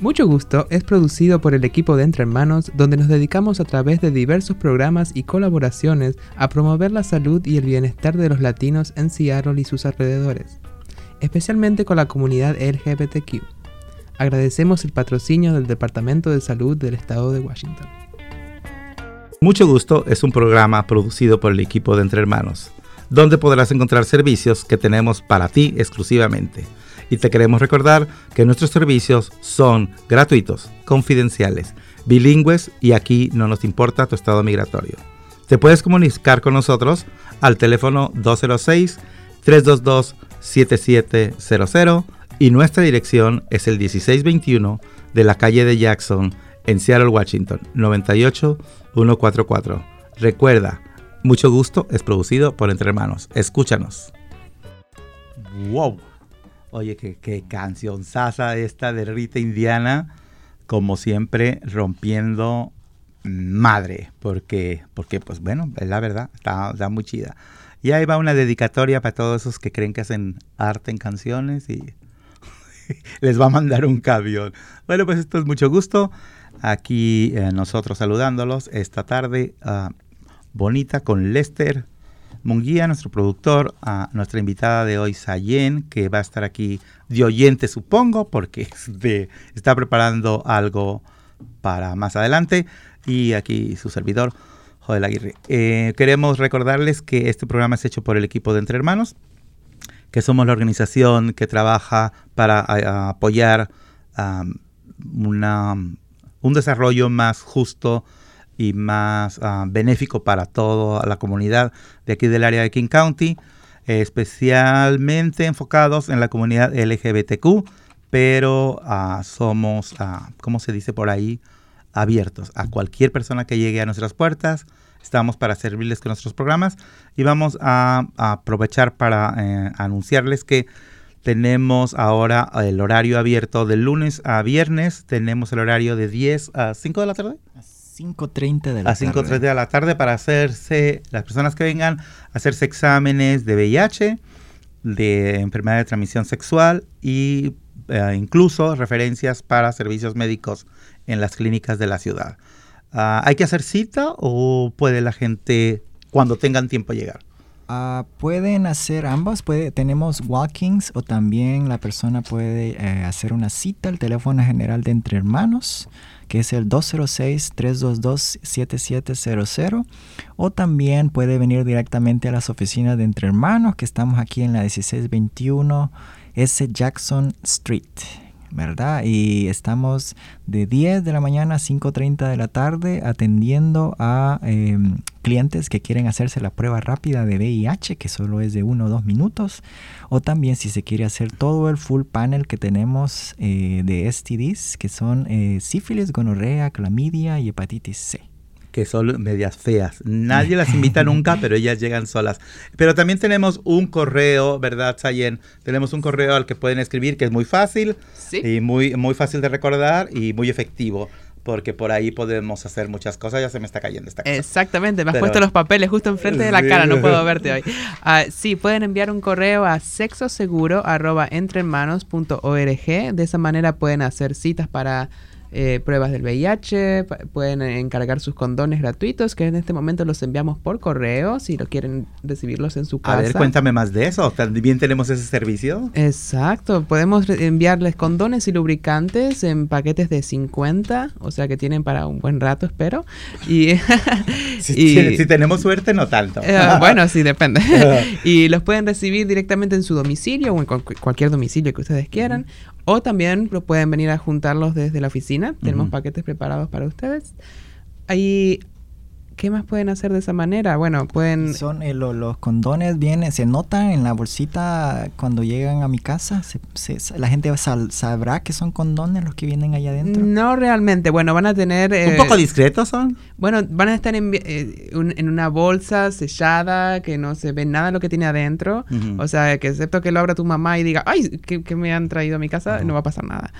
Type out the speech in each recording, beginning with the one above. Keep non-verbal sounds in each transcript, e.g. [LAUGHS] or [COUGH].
Mucho Gusto es producido por el equipo de Entre Hermanos, donde nos dedicamos a través de diversos programas y colaboraciones a promover la salud y el bienestar de los latinos en Seattle y sus alrededores, especialmente con la comunidad LGBTQ. Agradecemos el patrocinio del Departamento de Salud del Estado de Washington. Mucho Gusto es un programa producido por el equipo de Entre Hermanos, donde podrás encontrar servicios que tenemos para ti exclusivamente y te queremos recordar que nuestros servicios son gratuitos, confidenciales, bilingües y aquí no nos importa tu estado migratorio. Te puedes comunicar con nosotros al teléfono 206-322-7700 y nuestra dirección es el 1621 de la calle de Jackson en Seattle, Washington, 98144. Recuerda, mucho gusto es producido por Entre Hermanos. Escúchanos. ¡Wow! Oye, qué, canción sasa esta de Rita Indiana, como siempre rompiendo madre, porque, porque pues bueno, es la verdad, está, muy chida. Y ahí va una dedicatoria para todos esos que creen que hacen arte en canciones y [LAUGHS] les va a mandar un camión. Bueno, pues esto es mucho gusto. Aquí eh, nosotros saludándolos esta tarde ah, bonita con Lester Munguía, nuestro productor, a nuestra invitada de hoy, Sayen, que va a estar aquí de oyente, supongo, porque está preparando algo para más adelante. Y aquí su servidor, Joel Aguirre. Eh, queremos recordarles que este programa es hecho por el equipo de Entre Hermanos, que somos la organización que trabaja para apoyar una, un desarrollo más justo y más ah, benéfico para toda la comunidad de aquí del área de King County, especialmente enfocados en la comunidad LGBTQ, pero ah, somos, uh, ¿cómo se dice por ahí? Abiertos a cualquier persona que llegue a nuestras puertas. Estamos para servirles con nuestros programas y vamos a, aprovechar para eh, anunciarles que tenemos ahora el horario abierto de lunes a viernes. Tenemos el horario de 10 a 5 de la tarde. 5.30 de la a 5.30 de la tarde para hacerse, las personas que vengan, a hacerse exámenes de VIH, de enfermedad de transmisión sexual y eh, incluso referencias para servicios médicos en las clínicas de la ciudad. Ah, ¿Hay que hacer cita o puede la gente cuando tengan tiempo llegar? Ah, pueden hacer ambas, puede, tenemos walkings o también la persona puede eh, hacer una cita al teléfono general de Entre Hermanos que es el 206-322-7700. O también puede venir directamente a las oficinas de Entre Hermanos, que estamos aquí en la 1621 S. Jackson Street. ¿Verdad? Y estamos de 10 de la mañana a 5.30 de la tarde atendiendo a em, clientes que quieren hacerse la prueba rápida de VIH, que solo es de 1 o 2 minutos, o también si se quiere hacer todo el full panel que tenemos eh, de STDs, que son eh, sífilis, gonorrea, clamidia y hepatitis C que son medias feas. Nadie las invita nunca, pero ellas llegan solas. Pero también tenemos un correo, ¿verdad, Sayen? Tenemos un correo al que pueden escribir que es muy fácil y muy, muy fácil de recordar y muy efectivo porque por ahí podemos hacer muchas cosas. Ya se me está cayendo esta cosa. Exactamente, me has puesto los papeles justo enfrente de la cara, no puedo verte hoy. Uh, sí, pueden enviar un correo a sexoseguro.entrehermanos.org. De esa manera pueden hacer citas para eh, pruebas del VIH, pueden encargar sus condones gratuitos, que en este momento los enviamos por correo, si lo quieren recibirlos en su casa. A ver, cuéntame más de eso, ¿también tenemos ese servicio? Exacto, podemos enviarles condones y lubricantes en paquetes de 50, o sea que tienen para un buen rato, espero. Y, [LAUGHS] si, tenemos suerte, no tanto. Eh, bueno, sí, depende. [LAUGHS] y los pueden recibir directamente en su domicilio o en cualquier domicilio que ustedes quieran, o también lo pueden venir a juntarlos desde la oficina. Tenemos paquetes preparados para ustedes. Ahí ¿Qué más pueden hacer de esa manera? Bueno, pueden... Son eh, los condones vienen, se notan en la bolsita cuando llegan a mi casa. la gente sabrá que son condones los que vienen allá adentro. No realmente. Bueno, van a tener... ¿Un poco eh, discretos son? Bueno, van a estar en, eh, en, una bolsa sellada que no se ve nada lo que tiene adentro. O sea, que excepto que lo abra tu mamá y diga, ay, que, me han traído a mi casa, no va a pasar nada.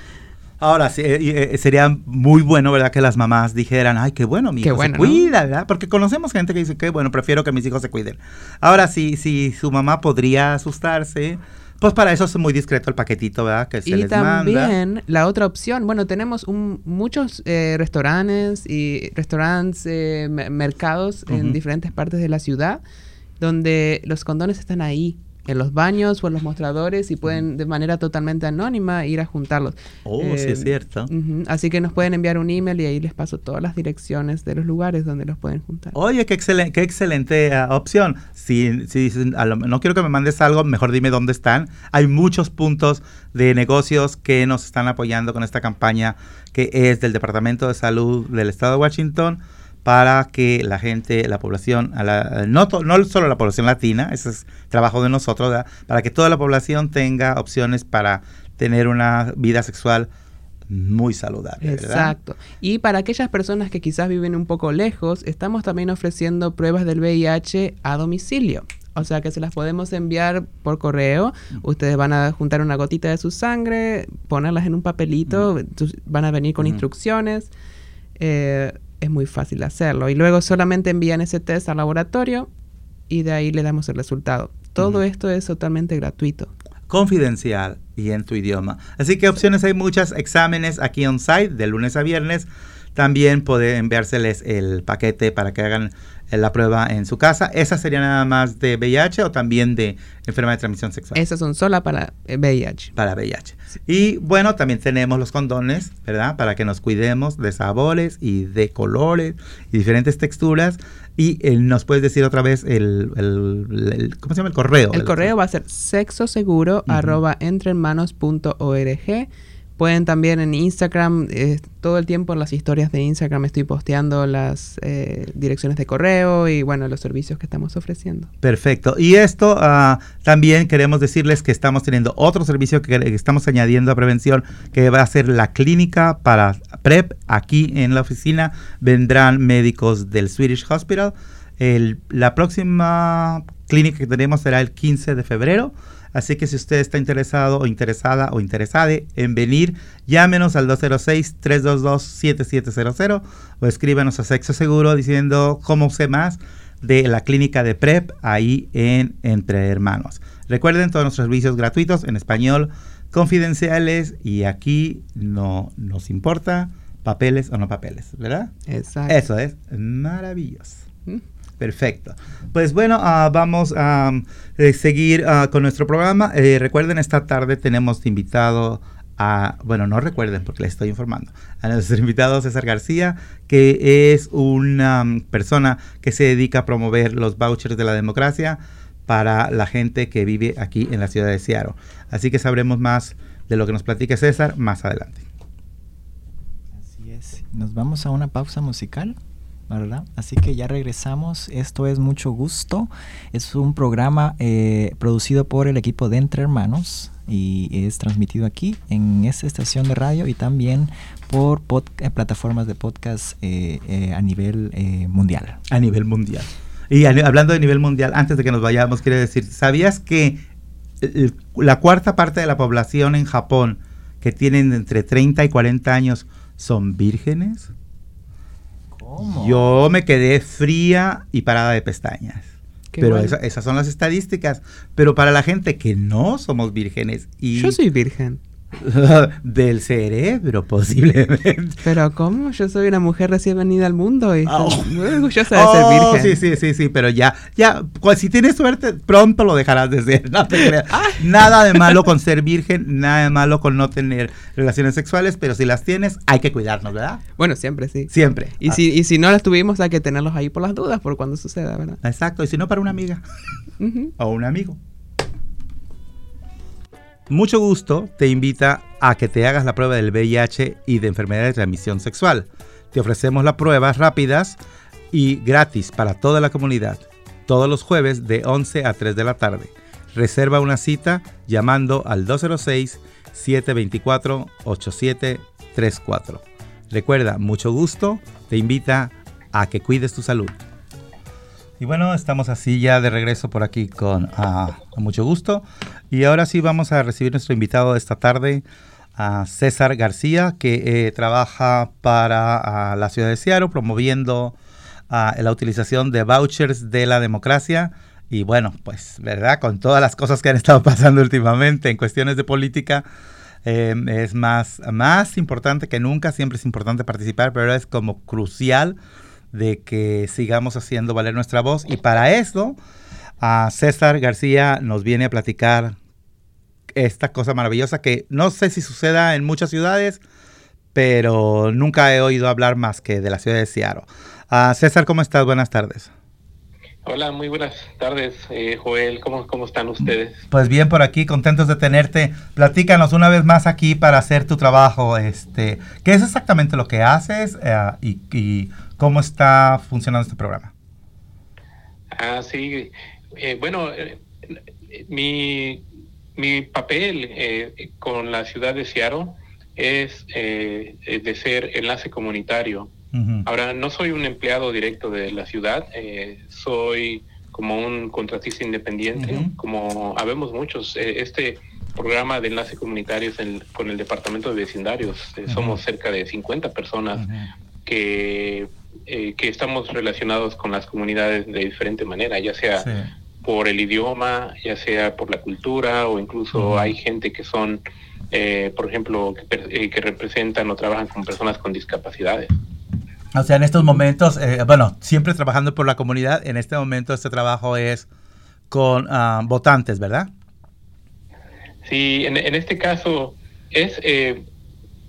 Ahora, sí, eh, eh, sería muy bueno, ¿verdad? Que las mamás dijeran, ay, qué bueno, mi hijo se cuida, ¿verdad? Porque conocemos gente que dice, que bueno, prefiero que mis hijos se cuiden. Ahora, sí, si su mamá podría asustarse Pues para eso es muy discreto el paquetito, ¿verdad? Que se y les también manda. la otra opción, bueno, tenemos un- muchos eh, restaurantes y restaurantes, me- mercados en diferentes partes de la ciudad donde los condones están ahí, en los baños o en los mostradores y pueden de manera totalmente anónima ir a juntarlos. Oh, sí es cierto. ujú, Así que nos pueden enviar un email y ahí les paso todas las direcciones de los lugares donde los pueden juntar. Oye, qué excelente, qué excelente ah, opción. Si, si lo- no quiero que me mandes algo, mejor dime dónde están. Hay muchos puntos de negocios que nos están apoyando con esta campaña que es del Departamento de Salud del Estado de Washington para que la gente, la población, a la- no, to- no solo la población latina, ese es trabajo de nosotros, ¿verdad? para que toda la población tenga opciones para tener una vida sexual muy saludable. ¿verdad? Exacto. Y para aquellas personas que quizás viven un poco lejos, estamos también ofreciendo pruebas del VIH a domicilio. O sea que se las podemos enviar por correo. Ustedes van a juntar una gotita de su sangre, ponerlas en un papelito, tus- van a venir con instrucciones. Eh, es muy fácil hacerlo. Y luego solamente envían ese test al laboratorio y de ahí le damos el resultado. Todo esto es totalmente gratuito. confidencial y en tu idioma. Así que opciones hay muchas, exámenes aquí on site de lunes a viernes. También puede enviárseles el paquete para que hagan la prueba en su casa. ¿Esa sería nada más de VIH o también de enfermedad de transmisión sexual? Esas son solas para VIH. Para VIH. Y bueno, también tenemos los condones, ¿verdad? Para que nos cuidemos de sabores y de colores y diferentes texturas. Y eh, nos puedes decir otra vez el, el- el- ¿cómo se llama? El correo. El correo va a ser sexoseguro Ujú. arroba entrehermanos.org. Pueden también en Instagram, eh, todo el tiempo en las historias de Instagram estoy posteando las eh, direcciones de correo y bueno, los servicios que estamos ofreciendo. Perfecto. Y esto ah, también queremos decirles que estamos teniendo otro servicio que, que estamos añadiendo a prevención, que va a ser la clínica para PrEP. Aquí en la oficina vendrán médicos del Swedish Hospital. El- la próxima clínica que tenemos será el 15 de febrero. Así que si usted está interesado o interesada o interesada en venir, llámenos al 206-322-7700 o escríbanos a Sexo Seguro diciendo cómo sé más de la clínica de PrEP ahí en Entre Hermanos. Recuerden todos nuestros servicios gratuitos en español, confidenciales y aquí no nos importa papeles o no papeles, ¿verdad? Exacto. Eso es maravilloso. ¿Mm? Perfecto. Pues bueno, ah, vamos a eh, seguir ah, con nuestro programa. Eh, recuerden, esta tarde tenemos invitado a, bueno, no recuerden porque les estoy informando, a nuestro [LAUGHS] invitado César García, que es una mm, persona que se dedica a promover los vouchers de la democracia para la gente que vive aquí en la ciudad de Seattle. Así que sabremos más de lo que nos platique César más adelante. Así es. Nos vamos a una pausa musical, Así que ya regresamos. Esto es Mucho Gusto. Es un programa eh, producido por el equipo de Entre Hermanos y es transmitido aquí en esta estación de radio y también por eh, plataformas de podcast eh, eh, a nivel eh, mundial. A nivel mundial. Y hablando de nivel mundial, antes de que nos vayamos, quiero decir, ¿sabías que la cuarta parte de la población en Japón que tienen entre 30 y 40 años son vírgenes? ¿Cómo? Yo me quedé fría y parada de pestañas. Qué Pero bueno. esa- esas son las estadísticas. Pero para la gente que no somos vírgenes y Yo soy virgen. [LAUGHS] del cerebro posiblemente. Pero ¿cómo? Yo soy una mujer recién venida al mundo y Oh. estoy muy orgullosa de ser Oh, virgen. Sí, sí, sí, sí, pero ya, ya, cu- si tienes suerte, pronto lo dejarás de ser, no te creas. Nada de malo con ser [LAUGHS] virgen, nada de malo con no tener relaciones sexuales, pero si las tienes, hay que cuidarnos, ¿verdad? Bueno, siempre sí. Siempre. Y, Ah, si, y si no las tuvimos, hay que tenerlos ahí por las dudas, por cuando suceda, ¿verdad? Exacto, y si no, para una amiga Ujú. o un amigo. Mucho gusto te invita a que te hagas la prueba del VIH y de enfermedad de transmisión sexual. Te ofrecemos las pruebas rápidas y gratis para toda la comunidad, todos los jueves de 11 a 3 de la tarde. Reserva una cita llamando al 206-724-8734. Recuerda, mucho gusto te invita a que cuides tu salud. Y bueno, estamos así ya de regreso por aquí con con mucho gusto. Y ahora sí vamos a recibir nuestro invitado de esta tarde, a César García, que eh, trabaja para ah, la ciudad de Seattle promoviendo ah, la utilización de vouchers de la democracia Y bueno, pues, ¿verdad? Con todas las cosas que han estado [LAUGHS] pasando últimamente en cuestiones de política, eh, es más, más importante que nunca, siempre es importante participar, pero es como crucial de que sigamos haciendo valer nuestra voz. Y para eso, a César García nos viene a platicar esta cosa maravillosa que no sé si suceda en muchas ciudades, pero nunca he oído hablar más que de la ciudad de Seattle. Uh, César, ¿cómo estás? Buenas tardes. Hola, muy buenas tardes, eh, Joel. ¿Cómo, ¿Cómo están ustedes? Pues bien por aquí, contentos de tenerte. Platícanos una vez más aquí para hacer tu trabajo. Este, ¿Qué es exactamente lo que haces eh, y, y, cómo está funcionando este programa? Ah, sí. Eh, bueno, eh, mi, mi papel eh, con la ciudad de Seattle es eh, de ser enlace comunitario. Ahora, no soy un empleado directo de la ciudad, eh, soy como un contratista independiente, como habemos muchos. Eh, este programa de enlace comunitario es el, con el Departamento de Vecindarios. Uh-huh. Somos cerca de 50 personas que, eh, que estamos relacionados con las comunidades de diferente manera, ya sea sí. por el idioma, ya sea por la cultura o incluso hay gente que son... Eh, por ejemplo, que, que, representan o trabajan con personas con discapacidades. O sea, en estos momentos, eh, bueno, siempre trabajando por la comunidad, en este momento este trabajo es con uh, votantes, ¿verdad? Sí, en, en este caso es, eh,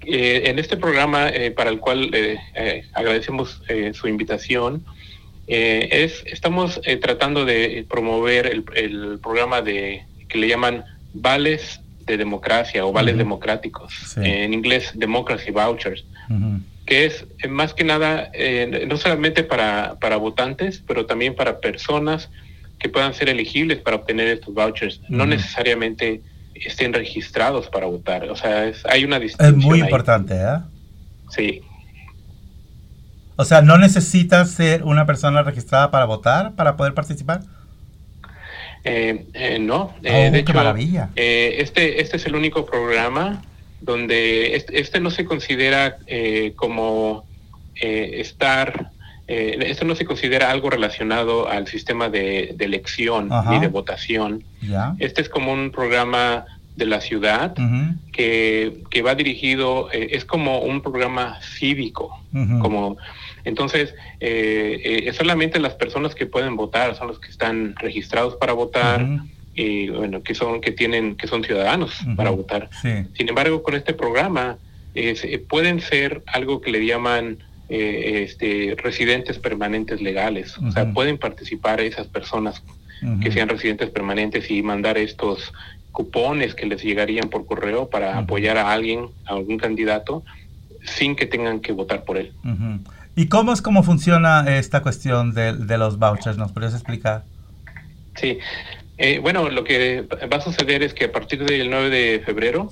eh, en este programa para el cual agradecemos su invitación, es, estamos tratando de promover el, el programa de que le llaman vales de democracia o vales uh -huh. democráticos, sí. en inglés democracy vouchers, uh -huh. Que es eh, más que nada eh, no solamente para, para votantes, pero también para personas que puedan ser elegibles para obtener estos vouchers, no necesariamente estén registrados para votar, o sea, es, hay una distinción. Es muy ahí. importante, ¿eh? Sí. O sea, ¿no necesitas ser una persona registrada para votar, para poder participar? Eh, eh, no, oh, de hecho, maravilla. este, este es el único programa donde este, este no se considera eh, como estar, esto no se considera algo relacionado al sistema de, de elección Ajá. ni de votación. ¿Ya? Este es como un programa de la ciudad uh -huh. que, que, va dirigido, es como un programa cívico, uh -huh. como entonces, eh, eh, solamente las personas que pueden votar son los que están registrados para votar. Uh -huh. Y bueno, que son que tienen que son ciudadanos uh -huh. para votar. Sí. Sin embargo, con este programa eh, pueden ser algo que le llaman eh, este, residentes permanentes legales. Uh -huh. O sea, pueden participar esas personas que sean residentes permanentes y mandar estos cupones que les llegarían por correo para apoyar a alguien, a algún candidato, sin que tengan que votar por él. ¿Y cómo es cómo funciona esta cuestión de, de los vouchers? ¿Nos podrías explicar? Sí. Eh, bueno, lo que va a suceder es que a partir del 9 de febrero,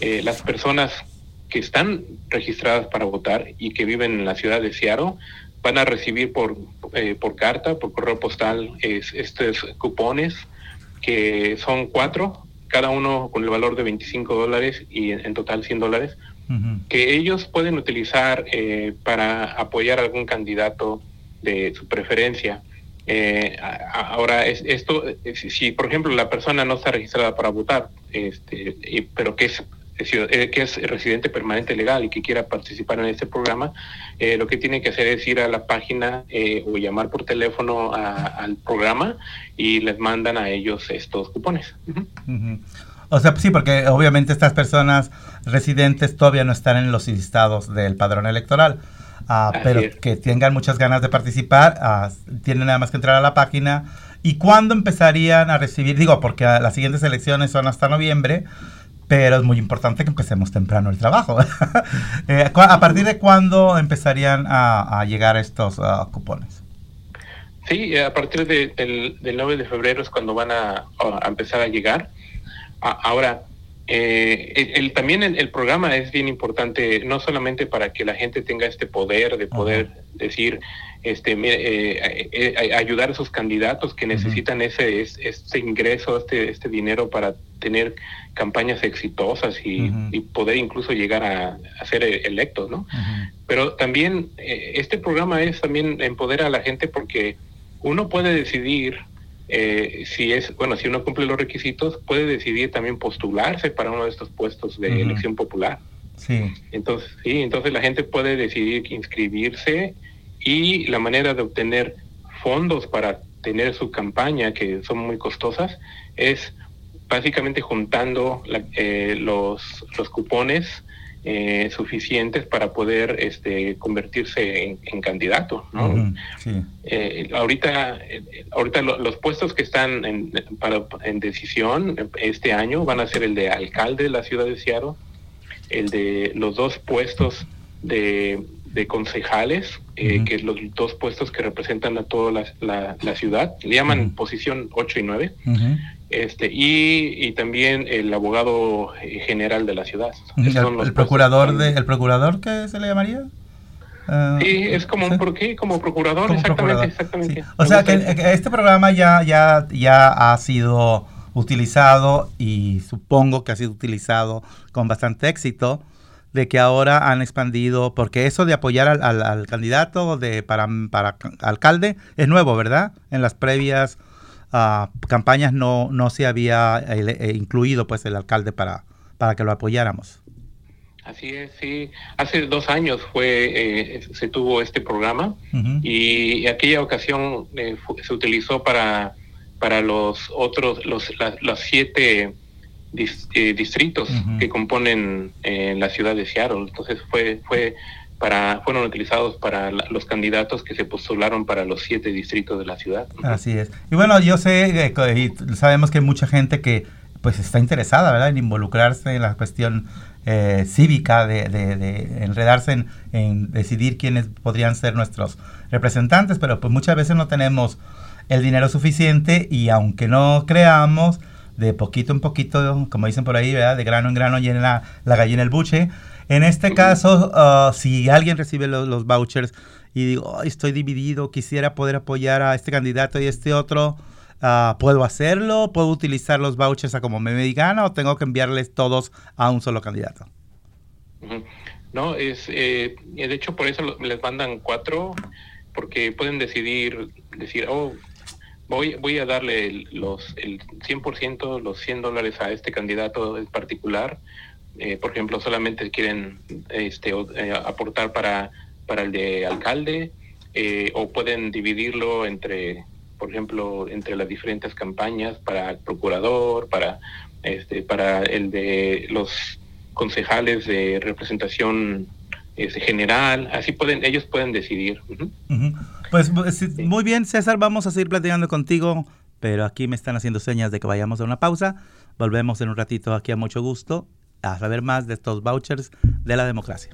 eh, las personas que están registradas para votar y que viven en la ciudad de Seattle van a recibir por, eh, por carta, por correo postal, es, estos cupones que son cuatro, cada uno con el valor de 25 dólares y en, en total 100 dólares, uh -huh. que ellos pueden utilizar eh, para apoyar a algún candidato de su preferencia. Eh, ahora, es, esto, si, si, por ejemplo la persona no está registrada para votar, este, pero que es eh, que es residente permanente legal y que quiera participar en este programa, eh, lo que tiene que hacer es ir a la página eh, o llamar por teléfono a, al programa y les mandan a ellos estos cupones. O sea, sí, porque obviamente estas personas residentes todavía no están en los listados del padrón electoral, uh, pero es. que tengan muchas ganas de participar, uh, tienen nada más que entrar a la página. ¿Y cuándo empezarían a recibir? Digo, porque las siguientes elecciones son hasta noviembre, pero es muy importante que empecemos temprano el trabajo. [LAUGHS] eh, ¿A partir de cuándo empezarían a, a llegar estos uh, cupones? Sí, a partir de, del, del, 9 de febrero es cuando van a, a empezar a llegar. A, ahora, eh, el, el, también el, el, programa es bien importante, no solamente para que la gente tenga este poder de poder decir, este, eh, eh, ayudar a esos candidatos que necesitan ese, este ingreso, este, este dinero para tener campañas exitosas y, poder incluso llegar a, a ser electos, ¿no? Pero también eh, este programa es también empoderar a la gente porque uno puede decidir eh, si es, bueno, si uno cumple los requisitos, puede decidir también postularse para uno de estos puestos de elección popular. Sí. Entonces, sí, entonces la gente puede decidir inscribirse y la manera de obtener fondos para tener su campaña, que son muy costosas, es básicamente juntando eh, los, los cupones eh, suficientes para poder este, convertirse en, candidato. ¿no? Eh, ahorita ahorita los puestos que están en, para, en decisión este año van a ser el de alcalde de la ciudad de Seattle, el de los dos puestos de, de concejales, eh, que es los dos puestos que representan a toda la, la, ciudad, le llaman posición 8 y 9 este y, y, también el abogado general de la ciudad. El, procurador de, el procurador qué se le llamaría? Ah, sí, es como un como procurador, exactamente, exactamente. O sea que, este programa ya ya ya ha sido utilizado y supongo que ha sido utilizado con bastante éxito de que ahora han expandido, porque eso de apoyar al, al, candidato de para, para alcalde es nuevo, ¿verdad? En las previas campañas no, no se había eh, eh, incluido pues el alcalde para, para que lo apoyáramos. Así es, sí. Hace dos años fue eh, se tuvo este programa y aquella ocasión se utilizó para para los otros los las siete distritos que componen la ciudad de Seattle. Entonces fue fue para fueron utilizados para los candidatos que se postularon para los siete distritos de la ciudad. Así es. Y bueno, yo sé, y sabemos que hay mucha gente que pues está interesada, ¿verdad?, en involucrarse en la cuestión eh, cívica, de, de, enredarse en, en, decidir quiénes podrían ser nuestros representantes, pero pues muchas veces no tenemos el dinero suficiente y aunque no creamos, de poquito en poquito, como dicen por ahí, ¿verdad?, de grano en grano llena la, la gallina el buche, en este caso, uh, si alguien recibe los, vouchers y digo, estoy dividido, quisiera poder apoyar a este candidato y este otro, uh, ¿puedo hacerlo? ¿Puedo utilizar los vouchers a como me digan o tengo que enviarles todos a un solo candidato? No, es, eh, de hecho por eso les mandan cuatro, porque pueden decidir, decir, oh, voy, voy a darle los, el 100%, los 100 dólares a este candidato en particular, eh, por ejemplo, solamente quieren este, eh, aportar para, para el de alcalde eh, o pueden dividirlo entre, por ejemplo, entre las diferentes campañas para el procurador, para, este, para el de los concejales de representación este, general, así pueden, ellos pueden decidir. Pues muy bien, César, vamos a seguir platicando contigo, pero aquí me están haciendo señas de que vayamos a una pausa. Volvemos en un ratito aquí a mucho gusto a saber más de estos vouchers de la democracia.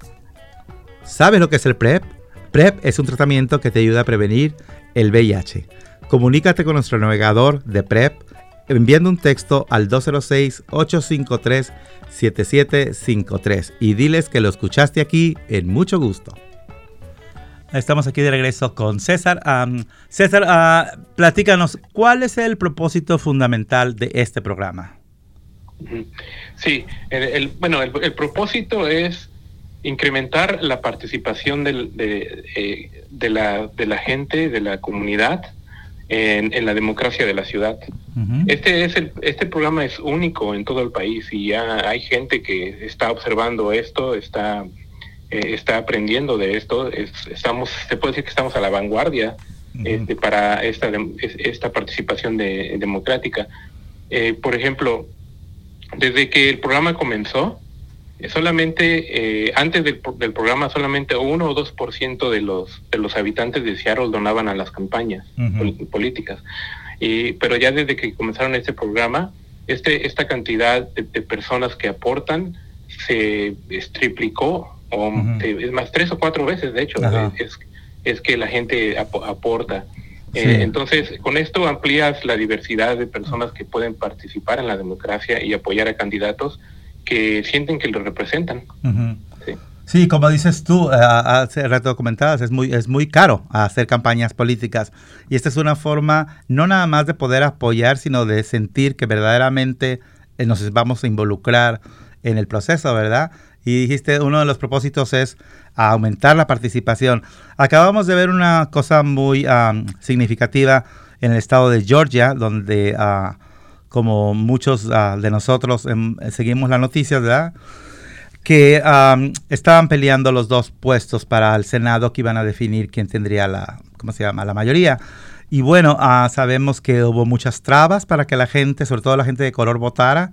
¿Sabes lo que es el PrEP? PrEP es un tratamiento que te ayuda a prevenir el VIH. Comunícate con nuestro navegador de PrEP enviando un texto al 206-853-7753 y diles que lo escuchaste aquí en mucho gusto. Estamos aquí de regreso con César. César, uh, platícanos, ¿cuál es el propósito fundamental de este programa? Sí, el, bueno, el, propósito es incrementar la participación eh, de, la, de la gente, de la comunidad en, la democracia de la ciudad. Este es el, este programa es único en todo el país y ya hay gente que está observando esto, está eh, está aprendiendo de esto. estamos, se puede decir que estamos a la vanguardia este, para esta esta participación de, democrática. Eh, por ejemplo, desde que el programa comenzó, eh, solamente eh, antes del, programa solamente uno o dos por ciento de los de los habitantes de Seattle donaban a las campañas políticas. Y, pero ya desde que comenzaron este programa este esta cantidad de, personas que aportan se triplicó o es más tres o cuatro veces de hecho es, es que la gente aporta eh, entonces, con esto amplías la diversidad de personas que pueden participar en la democracia y apoyar a candidatos que sienten que lo representan. sí. como dices tú, eh, hace rato comentabas, es muy, es muy caro hacer campañas políticas. Y esta es una forma no nada más de poder apoyar, sino de sentir que verdaderamente eh, nos vamos a involucrar en el proceso, ¿verdad? Y dijiste, uno de los propósitos es aumentar la participación. Acabamos de ver una cosa muy significativa en el estado de Georgia, donde ah, como muchos ah, de nosotros em, seguimos las noticias, ¿verdad? que estaban peleando los dos puestos para el Senado que iban a definir quién tendría la, ¿cómo se llama?, la mayoría. Y bueno, sabemos que hubo muchas trabas para que la gente, sobre todo la gente de color, votara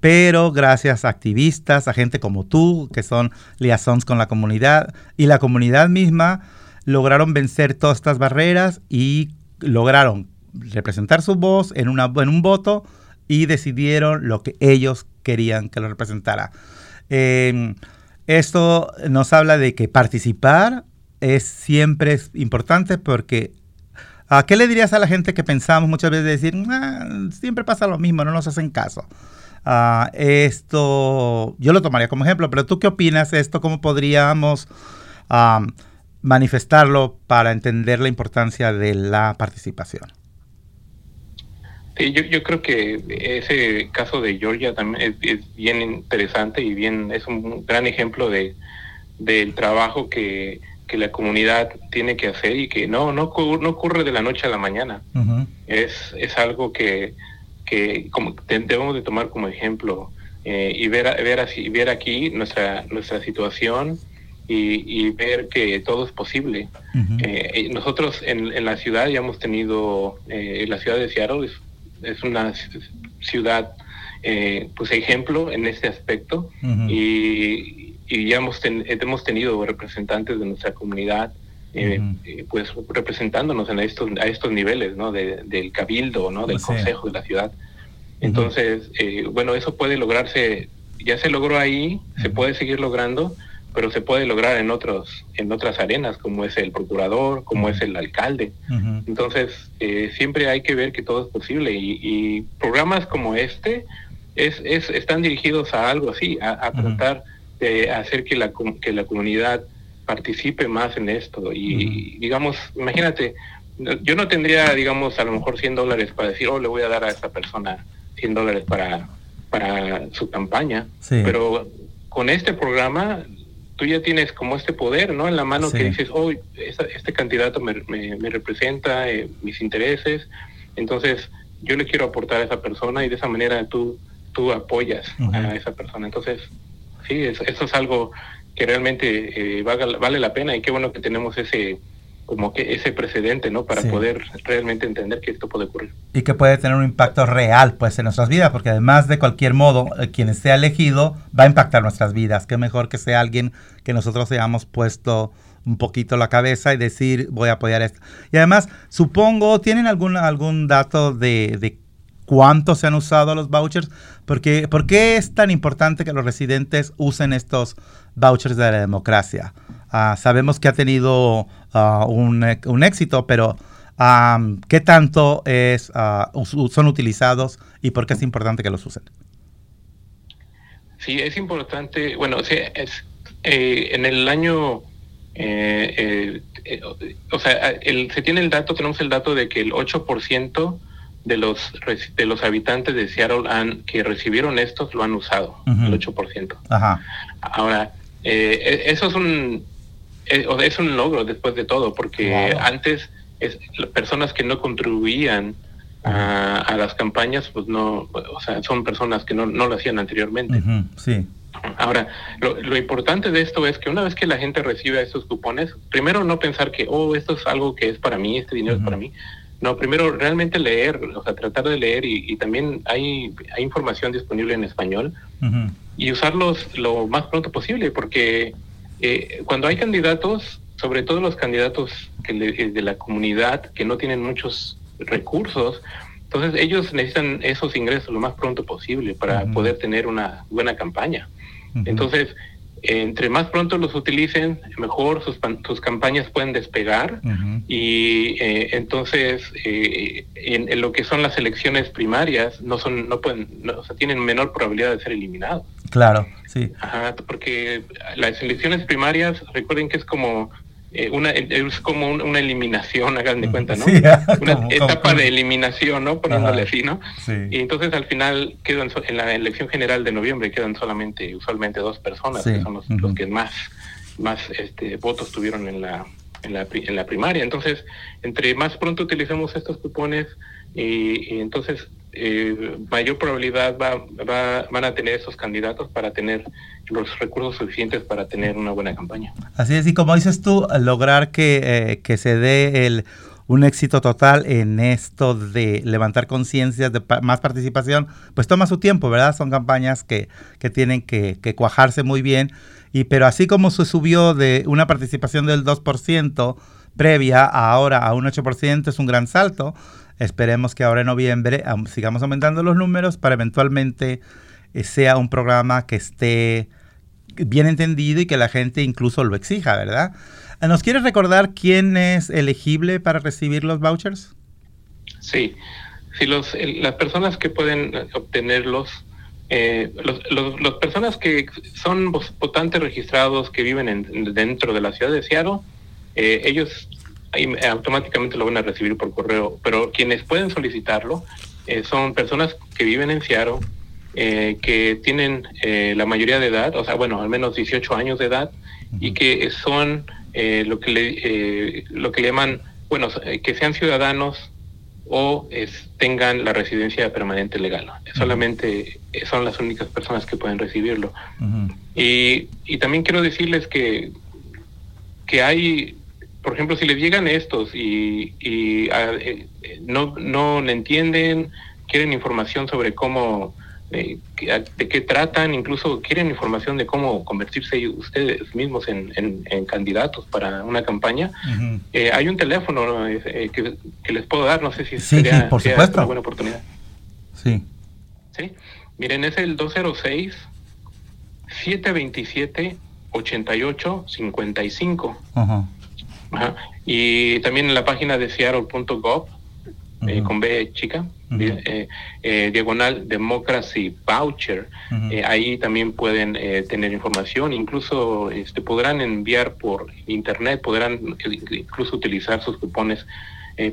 pero gracias a activistas, a gente como tú, que son liaisons con la comunidad, y la comunidad misma lograron vencer todas estas barreras y lograron representar su voz en, una, un voto y decidieron lo que ellos querían que lo representara. Em, esto nos habla de que participar es siempre importante porque ¿a qué le dirías a la gente que pensamos muchas veces de decir, ah, siempre pasa lo mismo, no nos hacen caso? Ah, esto, yo lo tomaría como ejemplo, pero ¿tú qué opinas de esto? ¿Cómo podríamos manifestarlo para entender la importancia de la participación? Sí, yo, creo que ese caso de Georgia también es, bien interesante y bien es un gran ejemplo de del trabajo que, la comunidad tiene que hacer y que no no, no ocurre de la noche a la mañana. es, es algo que, que como debemos de tomar como ejemplo eh, y ver, ver, así, ver aquí nuestra, nuestra situación y, ver que todo es posible. Eh, nosotros en, en, la ciudad ya hemos tenido, eh, la ciudad de Seattle es, es una ciudad, pues ejemplo en este aspecto. Y, y, ya hemos, hemos tenido representantes de nuestra comunidad pues representándonos en estos, a estos niveles, ¿no? del cabildo, ¿no? Del consejo de la ciudad. Entonces, eh, bueno, eso puede lograrse, ya se logró ahí, se puede seguir logrando, pero se puede lograr en otros, en otras arenas, como es el procurador, como es el alcalde. Entonces, eh, siempre hay que ver que todo es posible y, programas como este es, es, están dirigidos a algo así, a, tratar de hacer que la, que la comunidad participe más en esto. Y digamos, imagínate, yo no tendría, digamos, a lo mejor 100 dólares para decir, oh, le voy a dar a esta persona 100 dólares para, para su campaña, pero con este programa tú ya tienes como este poder, ¿no? En la mano que dices, oh, este candidato me, me, representa eh, mis intereses, entonces yo le quiero aportar a esa persona y de esa manera tú, tú apoyas a esa persona. Entonces, sí, eso, es algo que realmente eh, vale la pena y qué bueno que tenemos ese como que ese precedente, ¿no? Para poder realmente entender que esto puede ocurrir. Y que puede tener un impacto real, pues, en nuestras vidas, porque además de cualquier modo, eh, quien sea elegido va a impactar nuestras vidas. Qué mejor que sea alguien que nosotros hayamos puesto un poquito la cabeza y decir, voy a apoyar esto. Y además, supongo, ¿tienen algún, algún dato de, de cuánto se han usado los vouchers? Porque, ¿Por qué es tan importante que los residentes usen estos vouchers de la democracia? Ah, sabemos que ha tenido ah, un, un, éxito, pero ¿qué tanto es, ah, son utilizados y por qué es importante que los usen? Sí, es importante. Bueno, es, eh, en el año, eh, eh, o sea, el, se tiene el dato, tenemos el dato de que el 8% de los de los habitantes de Seattle han, que recibieron estos lo han usado, el 8%. Ajá. Ahora, e, eso es un es, es un logro después de todo, porque antes es, personas que no contribuían a, las campañas, pues no, o sea, son personas que no, no lo hacían anteriormente. sí. Ahora, lo, importante de esto es que una vez que la gente recibe esos cupones, primero no pensar que, oh, esto es algo que es para mí, este dinero es para mí. No, primero realmente leer, o sea, tratar de leer y, también hay, hay información disponible en español y usarlos lo más pronto posible, porque eh, cuando hay candidatos, sobre todo los candidatos que eh, de la comunidad que no tienen muchos recursos, entonces ellos necesitan esos ingresos lo más pronto posible para poder tener una buena campaña. Entonces, entre más pronto los utilicen, mejor sus, sus campañas pueden despegar y eh, entonces en, lo que son las elecciones primarias no son no pueden o sea, tienen menor probabilidad de ser eliminados. Claro, sí. Ajá, porque las elecciones primarias, recuerden que es como eh, una es como una eliminación, hagan de cuenta, ¿no? Sí, una etapa de eliminación, ¿no? Poniéndole así, ¿no? Sí. Y entonces al final quedan en la elección general de noviembre quedan solamente usualmente dos personas que son los, que más más este, votos tuvieron en la en la, en la primaria. Entonces, entre más pronto utilicemos estos cupones, y, entonces eh, mayor probabilidad va, van a tener esos candidatos para tener los recursos suficientes para tener una buena campaña. Así es, y como dices tú, lograr que, eh, que se dé el un éxito total en esto de levantar conciencias, de más participación, pues toma su tiempo, ¿verdad? Son campañas que, que tienen que, que, cuajarse muy bien. Y, pero así como se subió de una participación del 2% previa ahora a un 8%, es un gran salto. Esperemos que ahora en noviembre sigamos aumentando los números para eventualmente eh, sea un programa que esté bien entendido y que la gente incluso lo exija, ¿verdad? ¿Nos quieres recordar quién es elegible para recibir los vouchers? Sí, sí los, las personas que pueden obtenerlos, eh, las personas que son votantes registrados que viven en, dentro de la ciudad de Seattle, eh, ellos automáticamente lo van a recibir por correo, pero quienes pueden solicitarlo eh, son personas que viven en Seattle, que tienen la mayoría de edad, o sea, bueno, al menos 18 años de edad, y que son eh, lo que le eh, lo que le llaman bueno eh, que sean ciudadanos o tengan la residencia permanente legal. Solamente son las únicas personas que pueden recibirlo. Y, y también quiero decirles que que hay por ejemplo si les llegan estos y, y ah, no no le entienden quieren información sobre cómo de qué tratan, incluso quieren información de cómo convertirse ustedes mismos en, candidatos para una campaña, eh, hay un teléfono eh, que, les puedo dar, no sé si sería, por una buena oportunidad. Sí. Sí, miren, es el 206 727 8855. Ajá. Ajá. Y también en la página de seattle.gov, eh, con B chica, eh, eh, diagonal Democracy Voucher. Ahí también pueden tener información, incluso este, podrán enviar por internet, podrán incluso utilizar sus cupones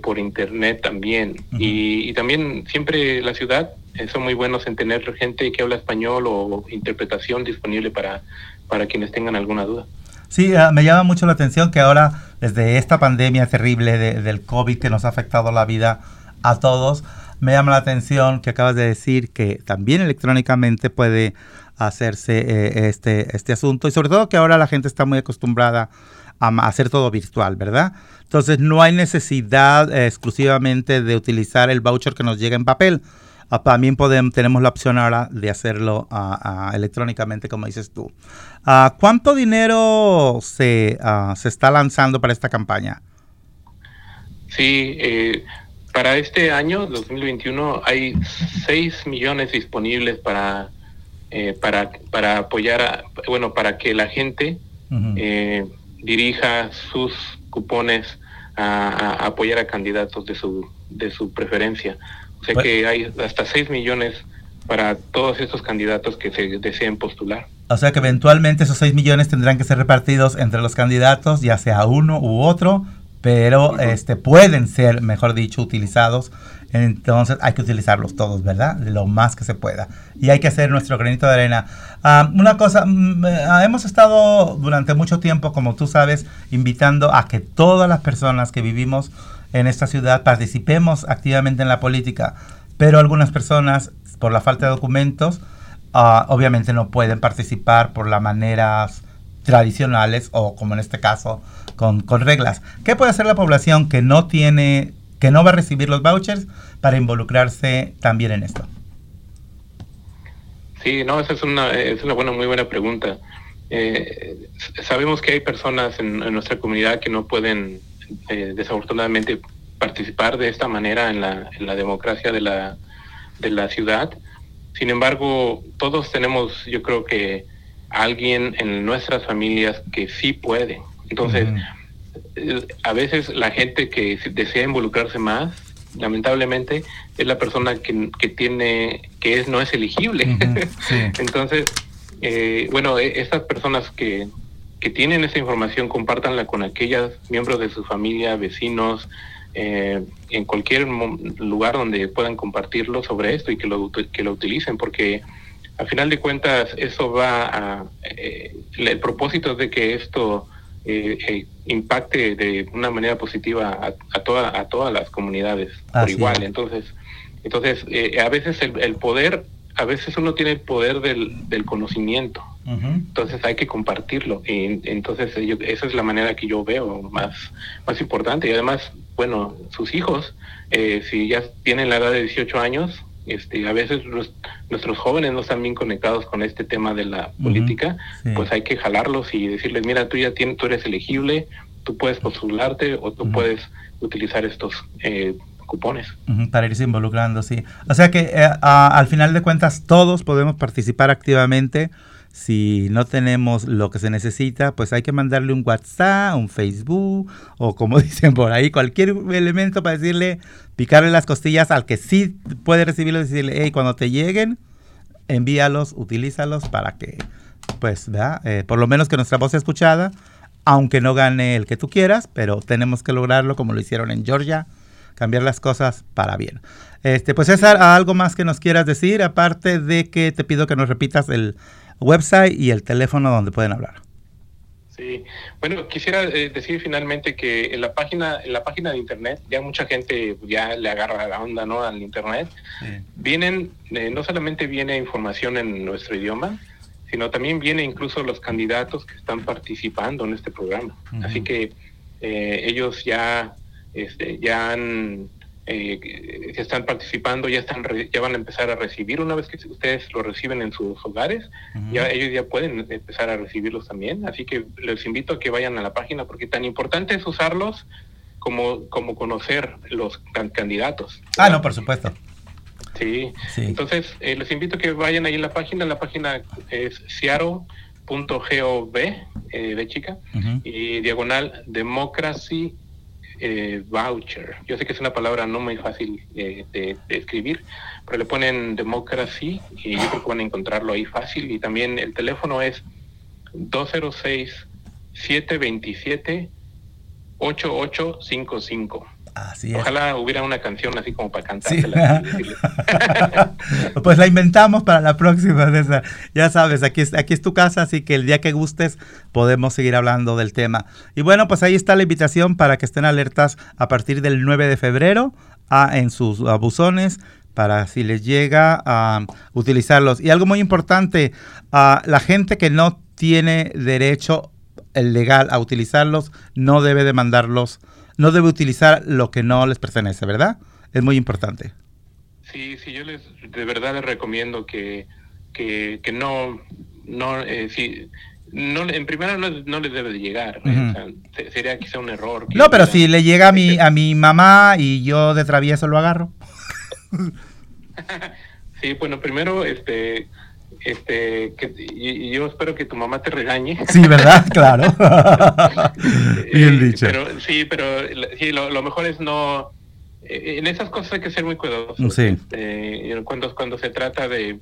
por internet también. y, también siempre la ciudad son muy buenos en tener gente que habla español o interpretación disponible para, para quienes tengan alguna duda. Sí, me llama mucho la atención que ahora, desde esta pandemia terrible del COVID que nos ha afectado la vida a todos, me llama la atención que acabas de decir que también electrónicamente puede hacerse eh, este, este asunto y sobre todo que ahora la gente está muy acostumbrada a hacer todo virtual, ¿verdad? Entonces no hay necesidad eh, exclusivamente de utilizar el voucher que nos llega en papel. Ah, también podemos, tenemos la opción ahora de hacerlo ah, electrónicamente, como dices tú. ¿Cuánto dinero se, se está lanzando para esta campaña? Sí, eh, para este año, 2021, hay 6 millones disponibles para, eh, para, para apoyar, a, bueno, para que la gente eh, dirija sus cupones a, apoyar a candidatos de su, de su preferencia. O sea pues que hay hasta 6 millones para todos estos candidatos que se deseen postular. O sea que eventualmente esos 6 millones tendrán que ser repartidos entre los candidatos, ya sea uno u otro, pero este, pueden ser, mejor dicho, utilizados. Entonces hay que utilizarlos todos, ¿verdad? Lo más que se pueda. Y hay que hacer nuestro granito de arena. Ah, una cosa, mm, eh, hemos estado durante mucho tiempo, como tú sabes, invitando a que todas las personas que vivimos en esta ciudad participemos activamente en la política, pero algunas personas, por la falta de documentos, ah, obviamente no pueden participar por las maneras tradicionales o como en este caso con, reglas. ¿Qué puede hacer la población que no tiene, que no va a recibir los vouchers para involucrarse también en esto? Sí, no, esa es una, es una buena, muy buena pregunta. Eh, sabemos que hay personas en, nuestra comunidad que no pueden, eh, desafortunadamente, participar de esta manera en la, en la democracia de la, de la ciudad. Sin embargo, todos tenemos, yo creo que alguien en nuestras familias que sí puede. Entonces, a veces la gente que desea involucrarse más, lamentablemente, es la persona que, que tiene, que es no es elegible. [LAUGHS] Entonces, eh, bueno, e, estas personas que, que tienen esa información, compártanla con aquellos miembros de su familia, vecinos, eh, en cualquier lugar donde puedan compartirlo sobre esto y que lo, que lo utilicen, porque a final de cuentas eso va a... Eh, el propósito es de que esto eh, impacte de una manera positiva a, toda, a todas las comunidades por igual. Entonces, entonces a veces el, el, poder, a veces uno tiene el poder del, del conocimiento. Entonces hay que compartirlo. Y, entonces esa es la manera que yo veo más, más importante. Y además, bueno, sus hijos, si ya tienen la edad de 18 años, este, a veces nuestros jóvenes no están bien conectados con este tema de la política, pues hay que jalarlos y decirles, mira, tú ya tienes, tú eres elegible, tú puedes postularte o tú puedes utilizar estos eh, cupones. para irse involucrando, sí. O sea que eh, al final de cuentas todos podemos participar activamente si no tenemos lo que se necesita, pues hay que mandarle un WhatsApp, un Facebook o como [LAUGHS] dicen por ahí, cualquier elemento para decirle, picarle las costillas al que sí puede recibirlo y decirle, hey, cuando te lleguen, envíalos, utilízalos para que, pues, ¿verdad? Eh, por lo menos que nuestra voz sea escuchada, aunque no gane el que tú quieras, pero tenemos que lograrlo como lo hicieron en Georgia, cambiar las cosas para bien. Este, pues César, algo más que nos quieras decir, aparte de que te pido que nos repitas el website y el teléfono donde pueden hablar. Sí, bueno, quisiera eh, decir finalmente que en la página, en la página de internet, ya mucha gente ya le agarra la onda, ¿no? Al internet. Vienen, eh, no solamente viene información en nuestro idioma, sino también viene incluso los candidatos que están participando en este programa. Así que eh, ellos ya, este, ya han eh, están participando ya están ya van a empezar a recibir una vez que ustedes lo reciben en sus hogares ya ellos ya pueden empezar a recibirlos también. Así que les invito a que vayan a la página porque tan importante es usarlos como como conocer los candidatos. Ah no por supuesto. Sí, entonces eh, les invito a que vayan ahí en la página. La página es ciaro.gov eh, de chica y diagonal democracy eh, voucher. Yo sé que es una palabra no muy fácil eh, de, escribir, pero le ponen democracy y yo creo que van a encontrarlo ahí fácil. Y también el teléfono es 206 727 8855. Ojalá hubiera una canción así como para cantársela. [LAUGHS] pues la inventamos para la próxima, César. Ya sabes, aquí es, aquí es tu casa, así que el día que gustes podemos seguir hablando del tema. Y bueno, pues ahí está la invitación para que estén alertas a partir del 9 de febrero a, en sus buzones para si les llega a utilizarlos. Y algo muy importante, a la gente que no tiene derecho legal a utilizarlos no debe demandarlos no debe utilizar lo que no les pertenece, ¿verdad? Es muy importante. Sí, sí, yo les, de verdad les recomiendo que, que, no, no, eh, sí, no, en primera no, no les debe de llegar, sería quizá un error. No, pero si le llega a mi, a mi mamá y yo de travieso lo agarro. [LAUGHS] sí, bueno, primero, este, este, que, y, yo espero que tu mamá te regañe. Sí, ¿verdad? [LAUGHS] Claro. Bien dicho. Pero, sí, pero sí, lo, mejor es no... Eh, en esas cosas hay que ser muy cuidadosos. Sí. Este, cuando, cuando se trata de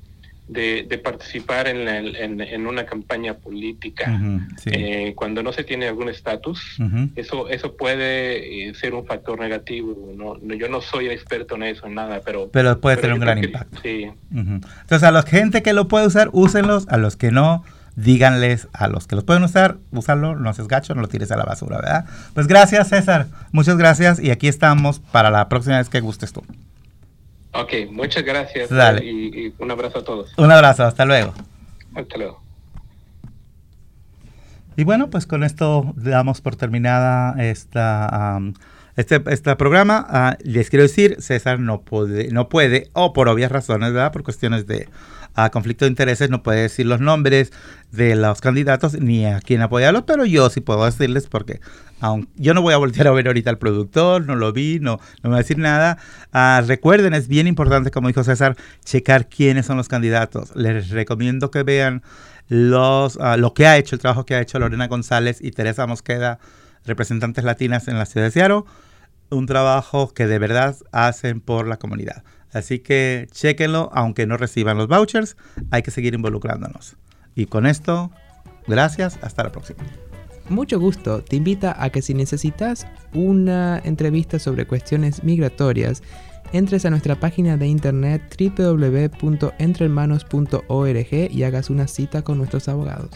de, participar en, en, una campaña política. Eh, cuando no se tiene algún estatus, eso eso puede eh, ser un factor negativo. No, yo no soy experto en eso, en nada, pero... Pero puede tener un gran impacto. Sí. Entonces, a la gente que lo puede usar, úsenlos. A los que no, díganles a los que los pueden usar, úsalo, no seas gacho, no lo tires a la basura, ¿verdad? Pues gracias, César. Muchas gracias. Y aquí estamos para la próxima vez que gustes tú. Ok, muchas gracias. Y, un abrazo a todos. Un abrazo, hasta luego. Hasta luego. Y bueno, pues con esto damos por terminada esta, este, este, programa. Ah, les quiero decir, César no puede, no puede, o por obvias razones, ¿verdad? Por cuestiones de a conflicto de intereses, no puede decir los nombres de los candidatos ni a quién apoyarlos, pero yo sí puedo decirles porque aunque yo no voy a volver a ver ahorita al productor, no lo vi, no, no me va a decir nada. Ah, recuerden, es bien importante, como dijo César, checar quiénes son los candidatos. Les recomiendo que vean los, ah, lo que ha hecho, el trabajo que ha hecho Lorena González y Teresa Mosqueda, representantes latinas en la ciudad de Seattle. Un trabajo que de verdad hacen por la comunidad. Así que chequenlo, aunque no reciban los vouchers, hay que seguir involucrándonos. Y con esto, gracias, hasta la próxima. Mucho gusto, te invita a que si necesitas una entrevista sobre cuestiones migratorias, entres a nuestra página de internet www.entrehermanos.org y hagas una cita con nuestros abogados.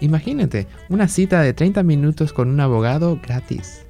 Imagínate, una cita de 30 minutos con un abogado gratis.